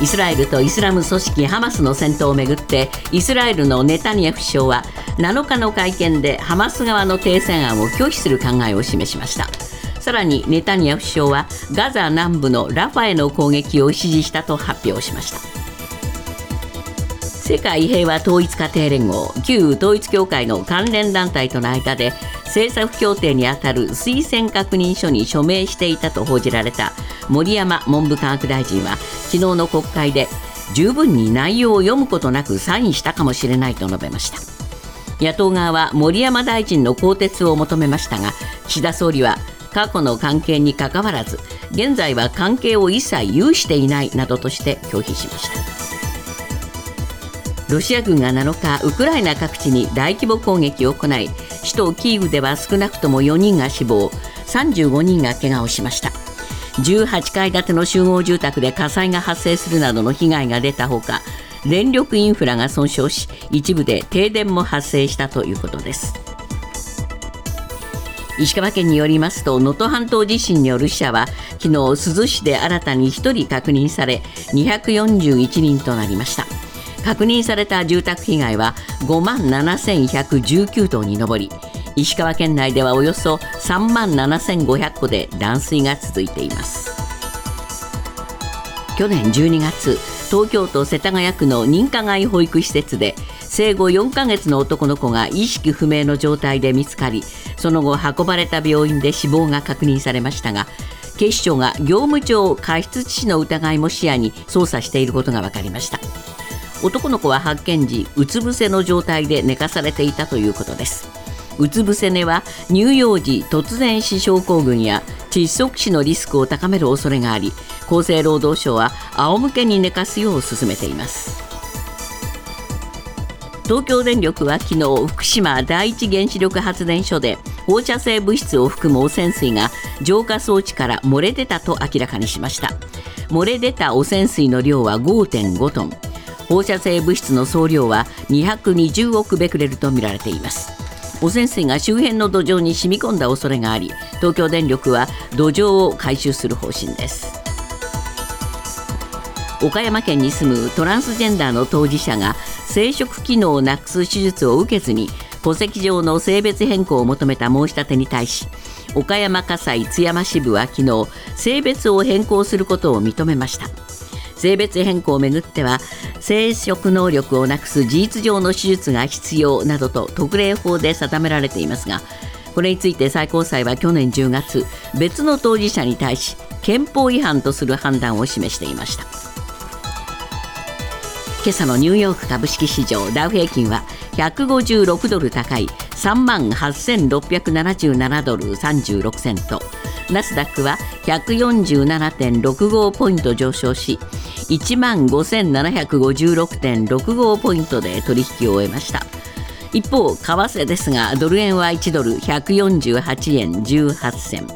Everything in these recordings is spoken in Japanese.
イスラエルとイスラム組織ハマスの戦闘をめぐってイスラエルのネタニヤフ首相は7日の会見でハマス側の停戦案を拒否する考えを示しました。さらにネタニヤフ首相はガザ南部のラファへの攻撃を支持したと発表しました。世界平和統一家庭連合旧統一教会の関連団体との間で政策協定にあたる推薦確認書に署名していたと報じられた森山文部科学大臣は昨日の国会で十分に内容を読むことなくサインしたかもしれないと述べました。野党側は森山大臣の更迭を求めましたが岸田総理は過去の関係にかかわらず現在は関係を一切有していないなどとして拒否しました。ロシア軍が7日ウクライナ各地に大規模攻撃を行い首都キーウでは少なくとも4人が死亡35人が怪我をしました。18階建ての集合住宅で火災が発生するなどの被害が出たほか電力インフラが損傷し一部で停電も発生したということです。石川県によりますと能登半島地震による死者は昨日珠洲市で新たに1人確認され241人となりました。確認された住宅被害は5万7119棟に上り石川県内ではおよそ3万7500戸で断水が続いています。去年12月東京都世田谷区の認可外保育施設で生後4ヶ月の男の子が意識不明の状態で見つかりその後運ばれた病院で死亡が確認されましたが警視庁が業務上過失致死の疑いも視野に捜査していることが分かりました。男の子は発見時うつ伏せの状態で寝かされていたということです。うつ伏せ寝は乳幼児突然死症候群や窒息死のリスクを高める恐れがあり厚生労働省は仰向けに寝かすよう勧めています。東京電力は昨日福島第一原子力発電所で放射性物質を含む汚染水が浄化装置から漏れ出たと明らかにしました。漏れ出た汚染水の量は5.5トン。放射性物質の総量は220億ベクレルとみられています。汚染水が周辺の土壌に染み込んだ恐れがあり東京電力は土壌を回収する方針です。岡山県に住むトランスジェンダーの当事者が生殖機能をなくす手術を受けずに戸籍上の性別変更を求めた申し立てに対し岡山火災津山支部は昨日性別を変更することを認めました。性別変更をめぐっては生殖能力をなくす事実上の手術が必要などと特例法で定められていますがこれについて最高裁は去年10月別の当事者に対し憲法違反とする判断を示していました。今朝のニューヨーク株式市場ダウ平均は156ドル高い3万8677ドル36セント。ナスダックは147.65ポイント上昇し1万5756.65ポイントで取引を終えました。一方為替ですがドル円は1ドル148円18銭。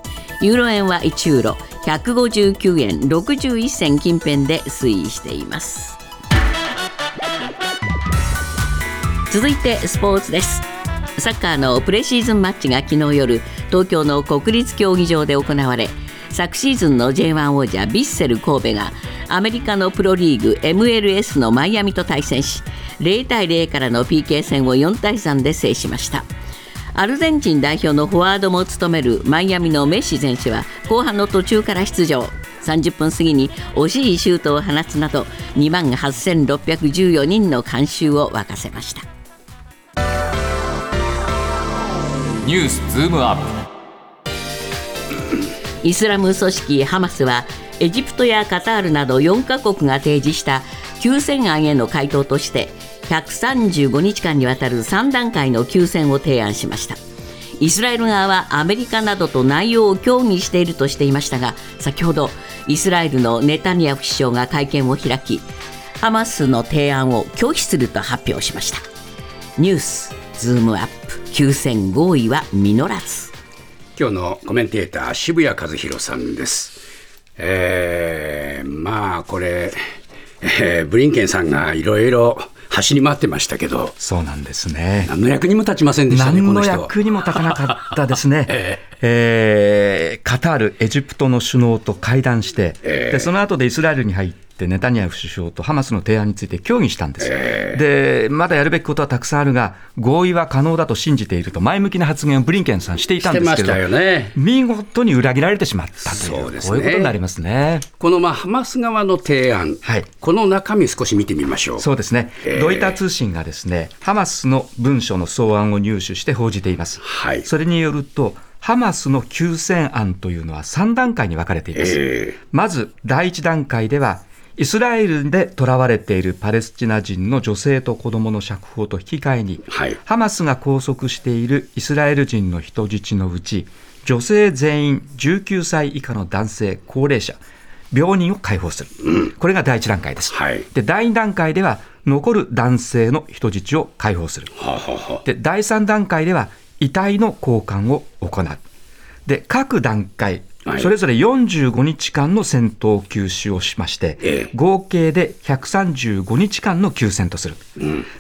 ユーロ円は1ユーロ159円61銭近辺で推移しています。続いてスポーツです。サッカーのプレシーズンマッチが昨日夜東京の国立競技場で行われ昨シーズンの J1 王者ヴィッセル神戸がアメリカのプロリーグ MLS のマイアミと対戦し0対0からの PK 戦を4対3で制しました。アルゼンチン代表のフォワードも務めるマイアミのメッシ選手は後半の途中から出場。30分過ぎに惜しいシュートを放つなど2万8614人の観衆を沸かせました。ニュースズームアップ。イスラム組織ハマスはエジプトやカタールなど4カ国が提示した休戦案への回答として135日間にわたる3段階の休戦を提案しました。イスラエル側はアメリカなどと内容を協議しているとしていましたが先ほどイスラエルのネタニヤフ首相が会見を開きハマスの提案を拒否すると発表しました。ニュース。ズームアップ休戦合意は実らず。今日のコメンテーター渋谷和弘さんです。えー、まあこれ、えー、ブリンケンさんがいろいろ走り回ってましたけど、そうなんですね。何の役にも立ちませんでしたね、何の役にも立たなかったですね。えー、えー、カタール、エジプトの首脳と会談して、えー、でその後でイスラエルに入って、って、ネタニヤフ首相とハマスの提案について協議したんです、でまだやるべきことはたくさんあるが、合意は可能だと信じていると、前向きな発言をブリンケンさんしていたんですけど、ね見事に裏切られてしまったという、ねこういうことになりますね。このまあハマス側の提案、はいこの中身少し見てみましょう。そうですね、えーロイター通信がですねハマスの文書の草案を入手して報じています。はいそれによると、ハマスの休戦案というのは3段階に分かれています。えまず第1段階では、イスラエルで囚われているパレスチナ人の女性と子供の釈放と引き換えに、はいハマスが拘束しているイスラエル人の人質のうち、女性全員19歳以下の男性、高齢者、病人を解放する、これが第1段階です。はいで第2段階では、残る男性の人質を解放する。はあはあはあで第3段階では遺体の交換を行う。で各段階はい。それぞれ45日間の戦闘休止をしまして、ええ。合計で135日間の休戦とする、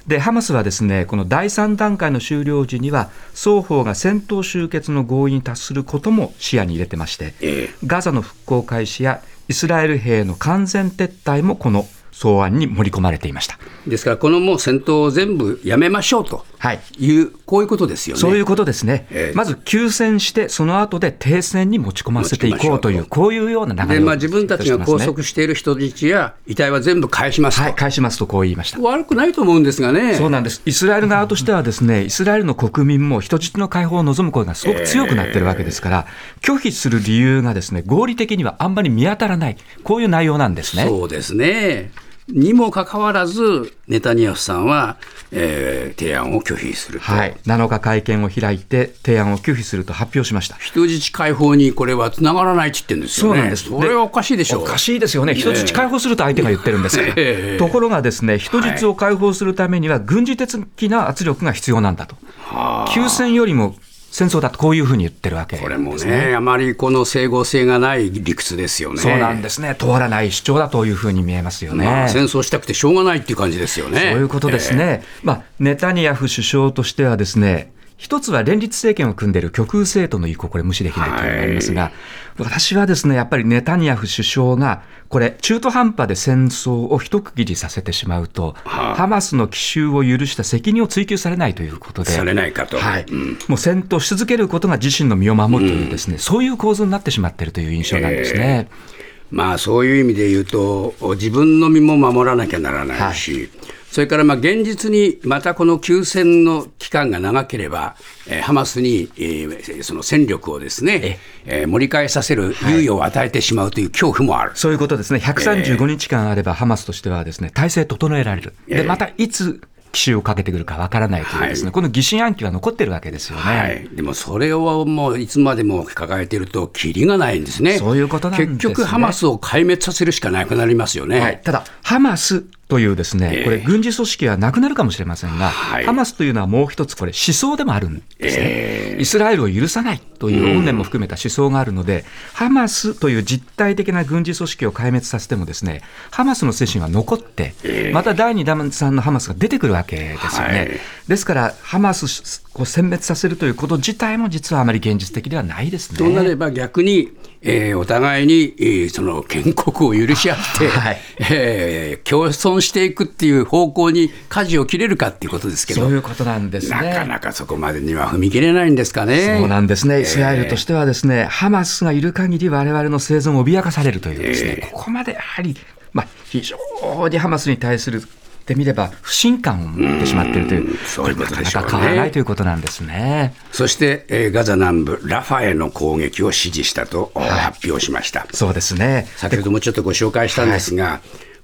でハマスはですねこの第3段階の終了時には双方が戦闘終結の合意に達することも視野に入れてまして、ええ。ガザの復興開始やイスラエル兵の完全撤退もこの草案に盛り込まれていました。ですから、このもう戦闘を全部やめましょうとはいいう、こういうことですよね。そういうことですね、ええまず休戦して、その後で停戦に持ち込ませていこうという、うとこういうような流れで、をまあ、自分たちが拘束している人質や遺体は全部返しますと、はい、返しますとこう言いました。悪くないと思うんですがね。そうなんですイスラエル側としては、ですねイスラエルの国民も人質の解放を望む声がすごく強くなってるわけですから、拒否する理由がですね合理的にはあんまり見当たらない、こういう内容なんですね。そうですね。にもかかわらず、ネタニヤフさんは、えー提案を拒否すると。はい、7日会見を開いて、提案を拒否すると発表しました。人質解放にこれはつながらないって言ってるんですよね。そうなんです。それはおかしいでしょう。おかしいですよね、人質解放すると相手が言ってるんですから、ええ。ところがですね、人質を解放するためには、軍事的な圧力が必要なんだと、はあ。休戦よりも戦争だと、こういうふうに言ってるわけです、これもね、あまりこの整合性がない理屈ですよね。そうなんですね、通らない主張だというふうに見えますよね。まあ、戦争したくてしょうがないっていう感じですよね。そういうことですね、まあ、ネタニヤフ首相としてはですね、一つは連立政権を組んでいる極右政党の意向、これ無視できないというのがありますが、私はですね、やっぱりネタニヤフ首相が、これ、中途半端で戦争を一区切りさせてしまうと、はあ。ハマスの奇襲を許した責任を追及されないということで、されないかと。はい。うん。もう戦闘し続けることが自身の身を守るというですね、そういう構図になってしまっているという印象なんですね。まあそういう意味で言うと、自分の身も守らなきゃならないし、それからまあ現実にまたこの休戦の期間が長ければ、えーハマスに、えーその戦力をですね、えー盛り返させる猶予を与えてしまうという恐怖もある。そういうことですね、135日間あれば、ハマスとしてはですね体制整えられる、でまたいつ奇襲をかけてくるかわからないというですね、はい。この疑心暗鬼は残ってるわけですよね。はい、でもそれをもういつまでも抱えていると、きりがないんですね。そういうことなんですね。結局、ハマスを壊滅させるしかなくなりますよね。はい、ただ、ハマスというですね、ええ。これ、軍事組織はなくなるかもしれませんが、はい。ハマスというのはもう一つ、これ、思想でもあるんですね、えイスラエルを許さないという怨念も含めた思想があるので、ハマスという実体的な軍事組織を壊滅させても、ですねハマスの精神は残って、また第2弾のハマスが出てくるわけですよね。はい。ですから、ハマスを殲滅させるということ自体も、実はあまり現実的ではないですね。となれば逆に、えーお互いに、えーその建国を許し合って、はい。えー共存していくっていう方向に舵を切れるかっていうことですけど、そういうことなんですね。なかなかそこまでには踏み切れないんですかね。そうなんですね、イスラエルとしてはですね、ハマスがいる限り我々の生存を脅かされるというですね、ここまでやはり、まあ、非常にハマスに対するってみれば不信感を持ってしまっているという、そういうことでしょうねなかなか変わらないということなんですね。そして、えーガザ南部ラファへの攻撃を指示したと、発表しました。そうですね。先ほどもちょっとご紹介したんですが、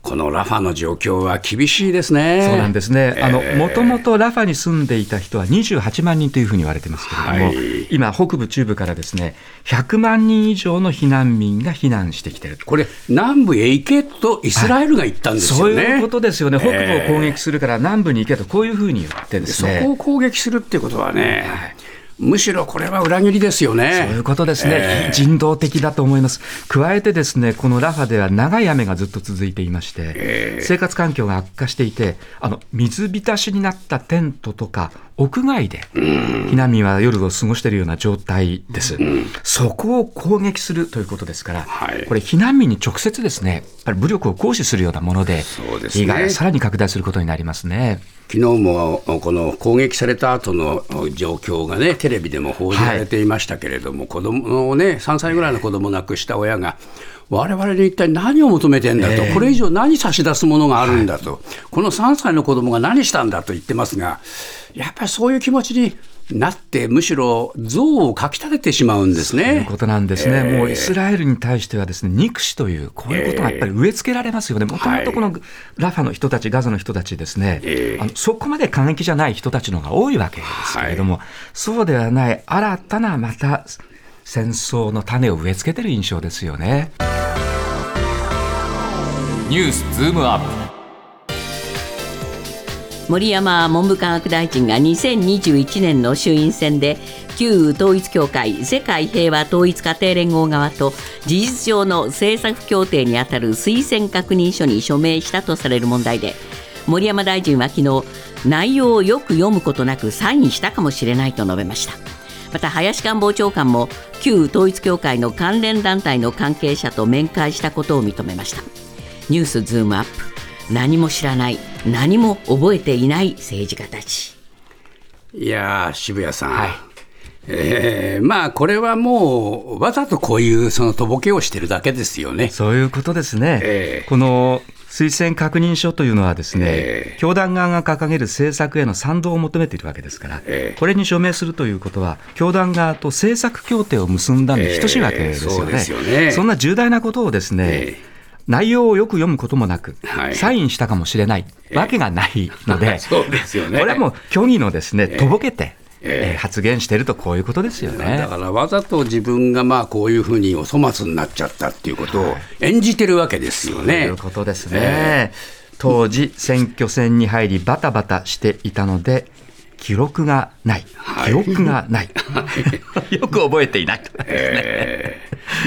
このラファの状況は厳しいですね。そうなんですね。あの、えーもともとラファに住んでいた人は28万人というふうに言われてますけれども、はい今、北部、中部からですね、100万人以上の避難民が避難してきている。これ、南部へ行けとイスラエルが言ったんですよね。そういうことですよね。北部をえー攻撃するから南部に行けと、こういうふうに言ってですね。そこを攻撃するっていうことはね、むしろこれは裏切りですよね。そういうことですね、非人道的だと思います。加えてですね、このラファでは長い雨がずっと続いていまして、生活環境が悪化していて、あの水浸しになったテントとか、屋外で避難民は夜を過ごしているような状態です。そこを攻撃するということですから、はいこれ、避難民に直接ですね、やっぱり武力を行使するようなもので、ですね被害がさらに拡大することになりますね。昨日もこの攻撃された後の状況がね、テレビでも報じられていましたけれども、子供をね、3歳ぐらいの子供を亡くした親が、我々に一体何を求めてんだと、これ以上何差し出すものがあるんだと、この3歳の子供が何したんだと言ってますが、やっぱりそういう気持ちになって、むしろ像をかき立ててしまうんですというね。ことなんですね、えーもうイスラエルに対してはですね憎しという、こういうことがやっぱり植え付けられますよね、もともとこのラファの人たち、ガザの人たちですね、えーあのそこまで過激じゃない人たちの方が多いわけですけれども、そうではない、新たなまた戦争の種を植え付けてる印象ですよね。ニュースズームアップ森山文部科学大臣が2021年の衆院選で旧統一教会世界平和統一家庭連合側と事実上の政策協定にあたる推薦確認書に署名したとされる問題で森山大臣は昨日内容をよく読むことなくサインしたかもしれないと述べました。また林官房長官も旧統一教会の関連団体の関係者と面会したことを認めました。ニュースズームアップ。何も知らない。何も覚えていない政治家たち。いやー、渋谷さん。えーまあこれはもうわざとこういうそのとぼけをしてるだけですよね。そういうことですね、ええ。この推薦確認書というのはですね、ええ。教団側が掲げる政策への賛同を求めているわけですから、ええ。これに署名するということは、教団側と政策協定を結んだのに等しいわけですよね。ええそうですよね。そんな重大なことをですね、ええ内容をよく読むこともなく、はい。サインしたかもしれないわけがないので、そうですよね。これはもう虚偽のですね、とぼけて、ええ。えー発言しているとこういうことですよね。だ。からわざと自分がまあこういうふうにお粗末になっちゃったっていうことを演じてるわけですよとね。いうことですね。当時、選挙戦に入り、バタバタしていたので、記録がない、はい。記憶がない、よく覚えていない。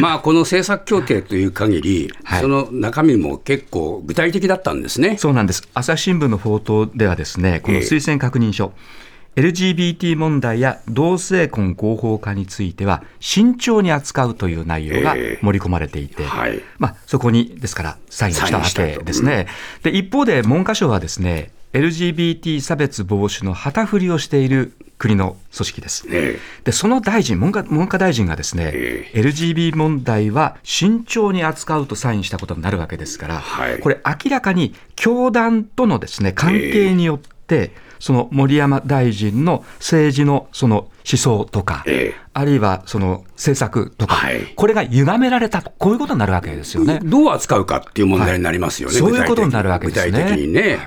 まあこの政策協定という限り、はい。その中身も結構具体的だったんですね。そうなんです。朝日新聞の報道ではですね、この推薦確認書、LGBT 問題や同性婚合法化については慎重に扱うという内容がええ盛り込まれていて、はい。まあ、そこにですからサインをしたわけですね。で一方で文科省はですね LGBT 差別防止の旗振りをしている国の組織です。えでその大臣文科、文科大臣がですね、え LGB 問題は慎重に扱うとサインしたことになるわけですから、はい。これ、明らかに教団とのですね関係によって、その森山大臣の政治のその思想とか、ええ。あるいはその政策とか、はい。これが歪められたと、こういうことになるわけですよね。どう扱うかっていう問題になりますよね、そういうことになるわけですね。具体的にね。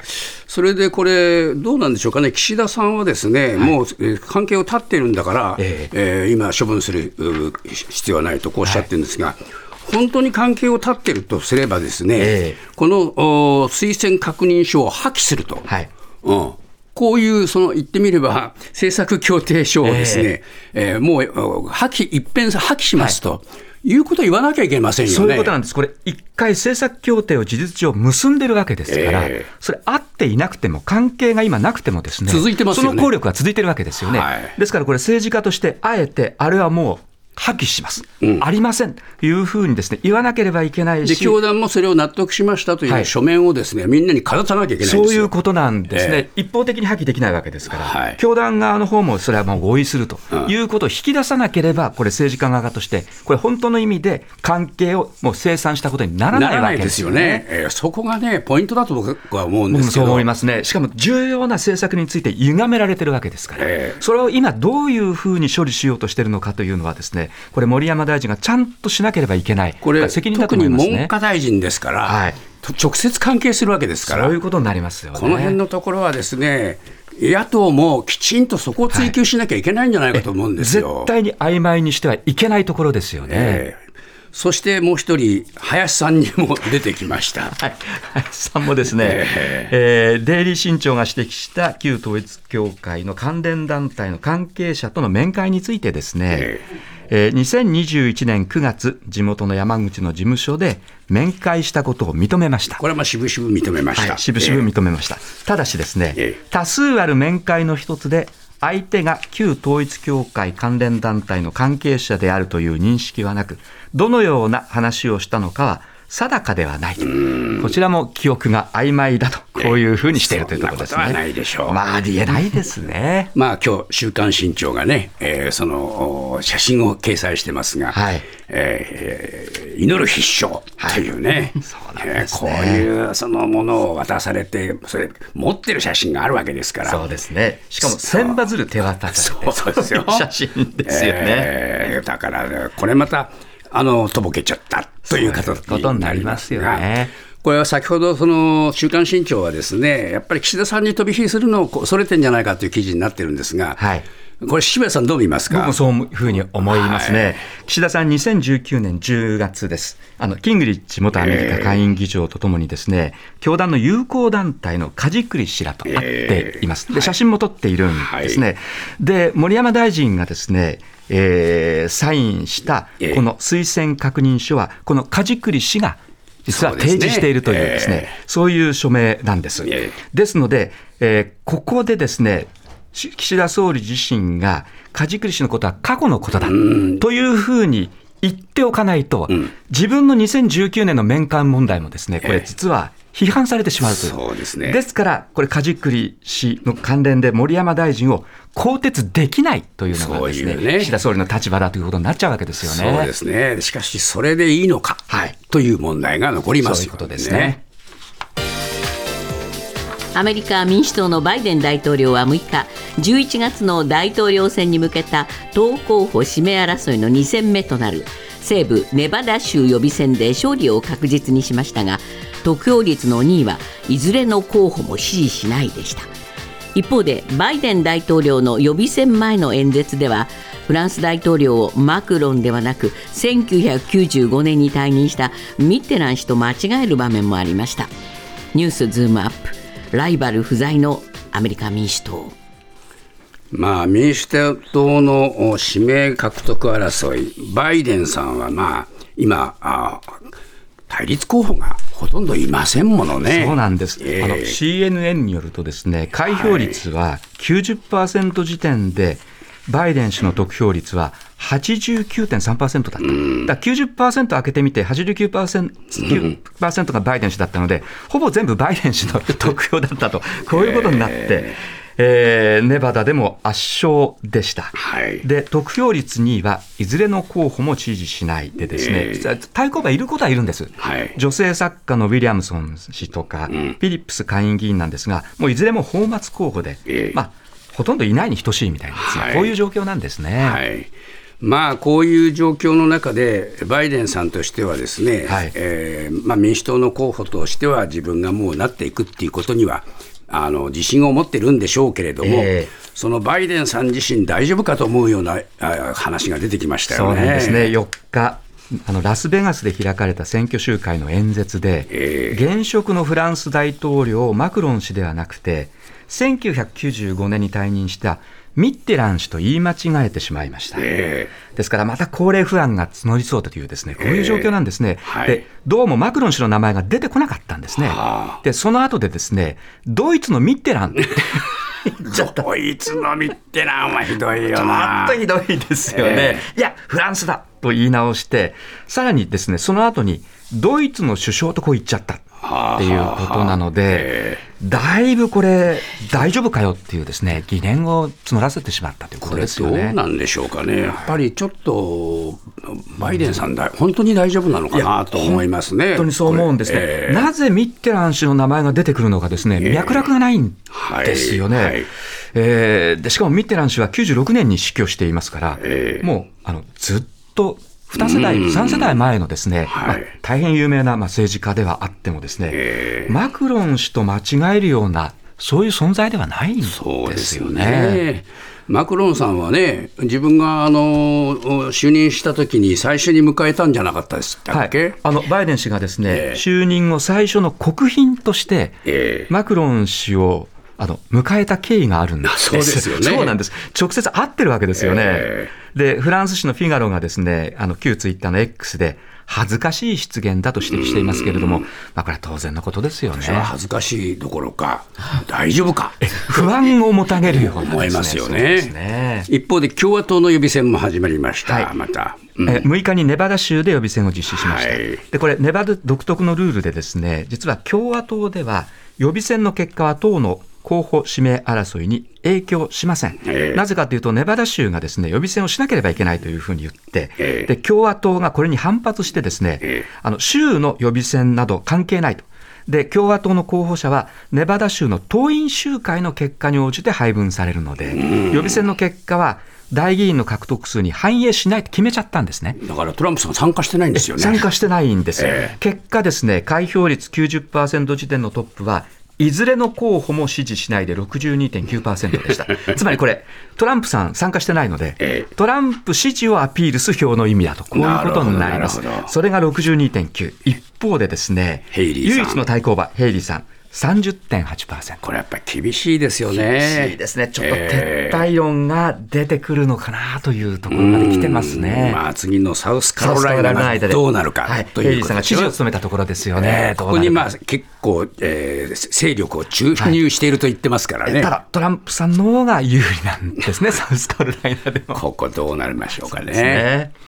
それでこれ、どうなんでしょうかね、岸田さんはですね、もうえー関係を断っているんだから、ええ。ー今、処分するう必要はないとこうおっしゃってるんですが、本当に関係を断っているとすればですね、えこのお推薦確認書を破棄すると。はい。うんこういう、その言ってみれば、政策協定書をですね、えーもうお破棄、一変破棄しますと、い、うことを言わなきゃいけませんよね。そういうことなんです。これ、一回政策協定を事実上結んでるわけですから、ええそれ、あっていなくても、関係が今なくてもですね、続いてますよねその効力が続いてるわけですよね。はいですから、これ、政治家として、あえて、あれはもう、破棄します、ありません。というふうにですね言わなければいけないでし、教団もそれを納得しましたといはい。う書面をですね、みんなにかざさなきゃいけない。そういうことなんですね、え一方的に破棄できないわけですから、はい。教団側の方もそれはもう合意するということを引き出さなければ、これ、政治家側として、これ、本当の意味で関係をもう清算したことにならなないわらないですよね。えーそこがね、ポイントだと僕は思うんですけど。思いますね、しかも重要な政策について歪められてるわけですから、ええ。それを今、どういうふうに処理しようとしてるのかというのは、ですねこれ、森山大臣がちゃんとしなければいけない、これ、責任だと特に思いますね。文科大臣ですから、はいと直接関係するわけですからそういう、ことになりますよね。この辺のところはですね、野党もきちんとそこを追及しなきゃいけないんじゃないかと思うんです絶よ。対に曖昧にしてはいけないところですよね。ええそしてもう一人、林さんにも出てきました。はい、林さんもですね、えーデイリー新潮が指摘した旧統一教会の関連団体の関係者との面会についてですね、えー2021年9月、地元の山口の事務所で面会したことを認めました。これはまあ渋々認めました。はい、渋々認めました。ただしですねええ、多数ある面会の一つで、相手が旧統一教会関連団体の関係者であるという認識はなく、どのような話をしたのかは定かではないと。こちらも記憶が曖昧だと、こういうふうにしているというところですね。ないでしょうまあ、ありえないですね。まあ今日週刊新潮がね、えーそのお写真を掲載してますが、はいえー祈る必勝というね、ねえーこういうそのものを渡されて、それ持ってる写真があるわけですから。そうですね。しかも、千羽鶴手渡されて、そうですよ写真ですよね。えーだから、ね、これまた、あの、とぼけちゃったということになりますよね。これは先ほど、その、週刊新潮はですね、やっぱり岸田さんに飛び火するのを恐れてんじゃないかという記事になってるんですが、はい。これ、渋谷さんどう見ますか？僕もそういうふうに思いますね、はい。岸田さん、2019年10月です、あのキングリッチ元アメリカ下院議長とともに、ですね教団の友好団体の梶栗氏らと会っています、で写真も撮っているんですね、で森山大臣がですね、えーサインしたええ。この推薦確認書は、この梶栗氏が実は提示しているというですね、えそういう署名なんです。ええ。ですので、えーここでですね、し岸田総理自身が、梶栗氏のことは過去のことだというふうに言っておかないと、自分の2019年の面会問題もですね、これ実は批判されてしまうという。そうですねですから、これ、梶栗氏の関連で森山大臣を更迭できないというのがですね、ね岸田総理の立場だということになっちゃうわけですよね。そうですね。しかし、それでいいのか、はいという問題が残りますよそういうことですね。アメリカ民主党のバイデン大統領は6日11月の大統領選に向けた党候補指名争いの2戦目となる西部ネバダ州予備選で勝利を確実にしましたが得票率の2位はいずれの候補も支持しないでした。一方でバイデン大統領の予備選前の演説ではフランス大統領をマクロンではなく1995年に退任したミッテラン氏と間違える場面もありました。ニュースズームアップライバル不在のアメリカ民主党。まあ、民主党の指名獲得争い、バイデンさんはまあ、今、あ対立候補がほとんどいませんものね。そうなんです、ええ。あの CNN によるとですね開票率は90%時点で、バイデン氏の得票率は89.3%だった、だから90%開けてみて89%、9%がバイデン氏だったので、ほぼ全部バイデン氏の 得票だったと、こういうことになって、えーネバダでも圧勝でした。はい。で得票率2位はいずれの候補も支持しないでですね、ええ対抗馬いることはいるんです、はい。女性作家のウィリアムソン氏とか、フィリップス下院議員なんですが、もういずれも泡沫候補で、ええまあ、ほとんどいないに等しいみたいなんですね、はい。こういう状況なんですね。はい。まあ、こういう状況の中で、バイデンさんとしてはですね、はい。えーまあ、民主党の候補としては、自分がもうなっていくっていうことには、あの自信を持ってるんでしょうけれども、ええ。そのバイデンさん自身、大丈夫かと思うようなあ話が出てきましたそうよね。なんですね、4日、あのラスベガスで開かれた選挙集会の演説で、ええ。現職のフランス大統領、マクロン氏ではなくて、1995年に退任したミッテラン氏と言い間違えてしまいました。えですから、また高齢不安が募りそうだというですね、こういう状況なんですね。はいで、どうもマクロン氏の名前が出てこなかったんですねはあ。で、その後でですね、ドイツのミッテラン、ー、ドイツのミッテランはひどいよちょなっと。ひどいですよね。えいや、フランスだと言い直して、さらにですね、その後に、ドイツの首相とこう言っちゃったっていうことなので、だいぶこれ、大丈夫かよっていうですね、疑念を募らせてしまったというこことれどうですよね。なんでしょうかね、やっぱりちょっと、バイデンさんだ、本当に大丈夫なのかなと思いますね。本当にそう思うんですね、これええ。なぜミッテラン氏の名前が出てくるのかですね、脈絡がないんですよね。はい。はい。えーでしかもミッテラン氏は96年に死去していますから、ええ。もうあのずっと2世代、3世代前のですね、はい。まあ大変有名なまあ政治家ではあってもですね、えマクロン氏と間違えるような、そういう存在ではないんですそうですよよね。ね。マクロンさんはね、自分があの就任した時に最初に迎えたんじゃなかったですはい、あのバイデン氏がですね、ええ。就任後最初の国賓として、ええ。マクロン氏をあの迎えた経緯があるんです。そうですよね そうなんです。直接会ってるわけですよね。えで、フランス紙のフィガロがですね、あの旧ツイッターの X で恥ずかしい失言だと指摘していますけれども、まあこれは当然のことですよね恥ずかしいどころか、大丈夫か？不安をもたげるようなね、思いますよねね。一方で共和党の予備選も始まりました、はいまた。うんえ6日にネバダ州で予備選を実施しました、はいでこれ、ネバダ独特のルールで、ですね実は共和党では、予備選の結果は党の候補指名争いに影響しません、ええ。なぜかというと、ネバダ州がですね予備選をしなければいけないというふうに言って、ええ。で共和党がこれに反発して、ですね、ええ。あの州の予備選など関係ないと。で共和党の候補者はネバダ州の党員集会の結果に応じて配分されるので、予備選の結果は大議員の獲得数に反映しないと決めちゃったんですね。だからトランプさん参加してないんですよね。参加してないんですよ、ええ。結果ですね、開票率90%時点のトップは、いずれの候補も支持しないで62.9%でした。つまりこれ、トランプさん参加してないので、ええ。トランプ支持をアピールす票の意味だと、こういうことになります。それが62.9。一方でですね、唯一の対抗馬、ヘイリーさん、30.8%。これやっぱり厳しいですよね。厳しいですね。ちょっとえ撤退論が出てくるのかなというところまで来てますね。まあ次のサウスカロライナがどうなるかはい、とヘイリーさんが知事を務めたところですよね。ここにまあ結構、えー勢力を注入していると言ってますからね。かただ、トランプさんの方が有利なんですね、サウスカロライナでも。ここどうなりましょうかね。ね